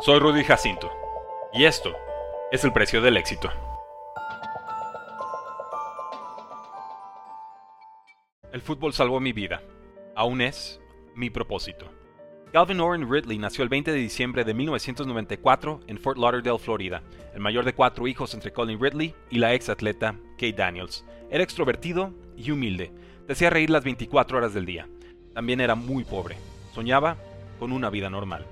Soy Rudy Jacinto y esto es el precio del éxito. El fútbol salvó mi vida. Aún es mi propósito. Calvin Oren Ridley nació el 20 de diciembre de 1994 en Fort Lauderdale, Florida, el mayor de cuatro hijos entre Colin Ridley y la ex atleta Kate Daniels. Era extrovertido y humilde, decía reír las 24 horas del día. También era muy pobre. Soñaba con una vida normal.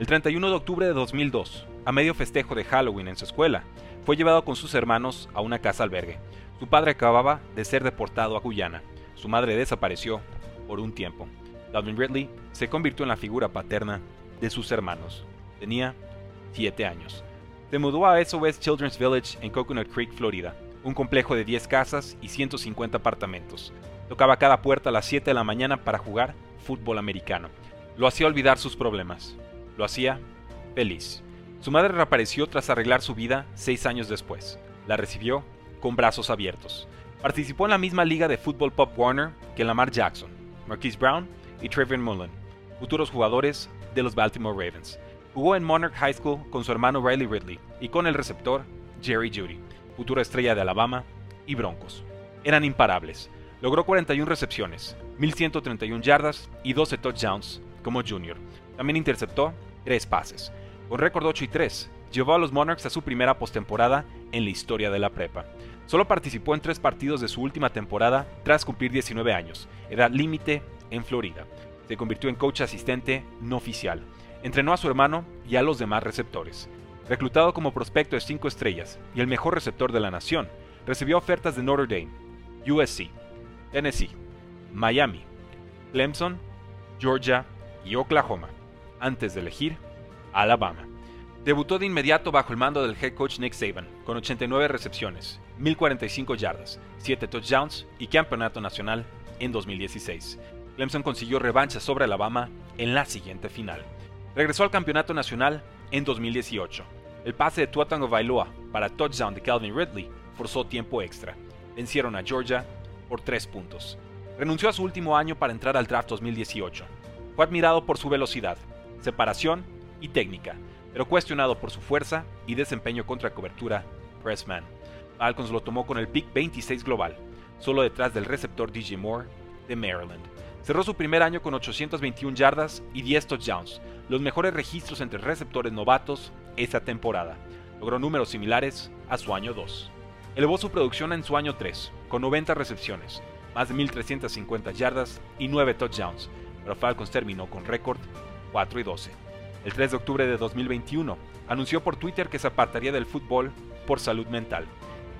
El 31 de octubre de 2002, a medio festejo de Halloween en su escuela, fue llevado con sus hermanos a una casa albergue. Su padre acababa de ser deportado a Guyana. Su madre desapareció por un tiempo. Calvin Ridley se convirtió en la figura paterna de sus hermanos. Tenía 7 años. Se mudó a SOS Children's Village en Coconut Creek, Florida, un complejo de 10 casas y 150 apartamentos. Tocaba cada puerta a las 7 de la mañana para jugar fútbol americano. Lo hacía olvidar sus problemas. Lo hacía feliz. Su madre reapareció tras arreglar su vida seis años después. La recibió con brazos abiertos. Participó en la misma liga de fútbol Pop Warner que Lamar Jackson, Marquise Brown y Trevor Mullen, futuros jugadores de los Baltimore Ravens. Jugó en Monarch High School con su hermano Riley Ridley y con el receptor Jerry Judy, futura estrella de Alabama y Broncos. Eran imparables. Logró 41 recepciones, 1131 yardas y 12 touchdowns como junior. También interceptó tres pases. Con récord 8 y 3, llevó a los Monarchs a su primera postemporada en la historia de la prepa. Solo participó en tres partidos de su última temporada tras cumplir 19 años, edad límite en Florida. Se convirtió en coach asistente no oficial. Entrenó a su hermano y a los demás receptores. Reclutado como prospecto de 5 estrellas y el mejor receptor de la nación, recibió ofertas de Notre Dame, USC, Tennessee, Miami, Clemson, Georgia y Oklahoma, antes de elegir Alabama. Debutó de inmediato bajo el mando del head coach Nick Saban, con 89 recepciones, 1045 yardas, 7 touchdowns y campeonato nacional en 2016. Clemson consiguió revancha sobre Alabama en la siguiente final. Regresó al campeonato nacional en 2018. El pase de Tua Tagovailoa para touchdown de Calvin Ridley forzó tiempo extra. Vencieron a Georgia por 3 puntos. Renunció a su último año para entrar al draft 2018. Fue admirado por su velocidad, separación y técnica, pero cuestionado por su fuerza y desempeño contra cobertura pressman. Falcons lo tomó con el pick 26 global, solo detrás del receptor DJ Moore de Maryland. Cerró su primer año con 821 yardas y 10 touchdowns, los mejores registros entre receptores novatos esa temporada. Logró números similares a su año 2. Elevó su producción en su año 3, con 90 recepciones, más de 1.350 yardas y 9 touchdowns, pero Falcons terminó con récord 4 y 12. El 3 de octubre de 2021 anunció por Twitter que se apartaría del fútbol por salud mental.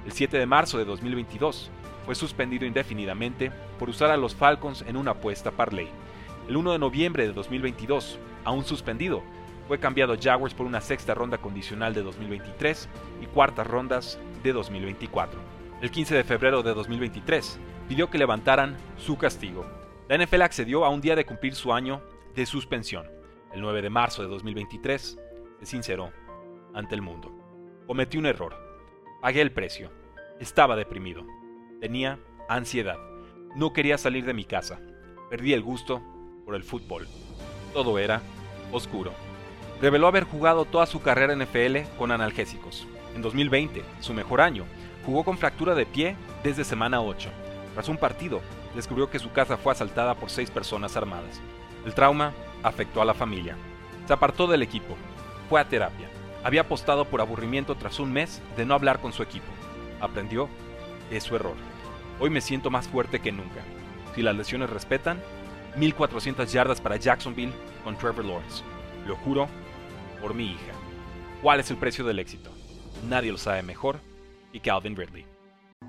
El 7 de marzo de 2022 fue suspendido indefinidamente por usar a los Falcons en una apuesta parlay. El 1 de noviembre de 2022, aún suspendido, fue cambiado a Jaguars por una sexta ronda condicional de 2023 y cuartas rondas de 2024. El 15 de febrero de 2023 pidió que levantaran su castigo. La NFL accedió a un día de cumplir su año de suspensión. El 9 de marzo de 2023 se sinceró ante el mundo. Cometí un error. Pagué el precio. Estaba deprimido. Tenía ansiedad. No quería salir de mi casa. Perdí el gusto por el fútbol. Todo era oscuro. Reveló haber jugado toda su carrera en NFL con analgésicos. En 2020, su mejor año, jugó con fractura de pie desde semana 8. Tras un partido, descubrió que su casa fue asaltada por seis personas armadas. El trauma afectó a la familia. Se apartó del equipo. Fue a terapia. Había apostado por aburrimiento tras un mes de no hablar con su equipo. Aprendió de su error. Hoy me siento más fuerte que nunca. Si las lesiones respetan, 1400 yardas para Jacksonville con Trevor Lawrence. Lo juro por mi hija. ¿Cuál es el precio del éxito? Nadie lo sabe mejor y Calvin Ridley.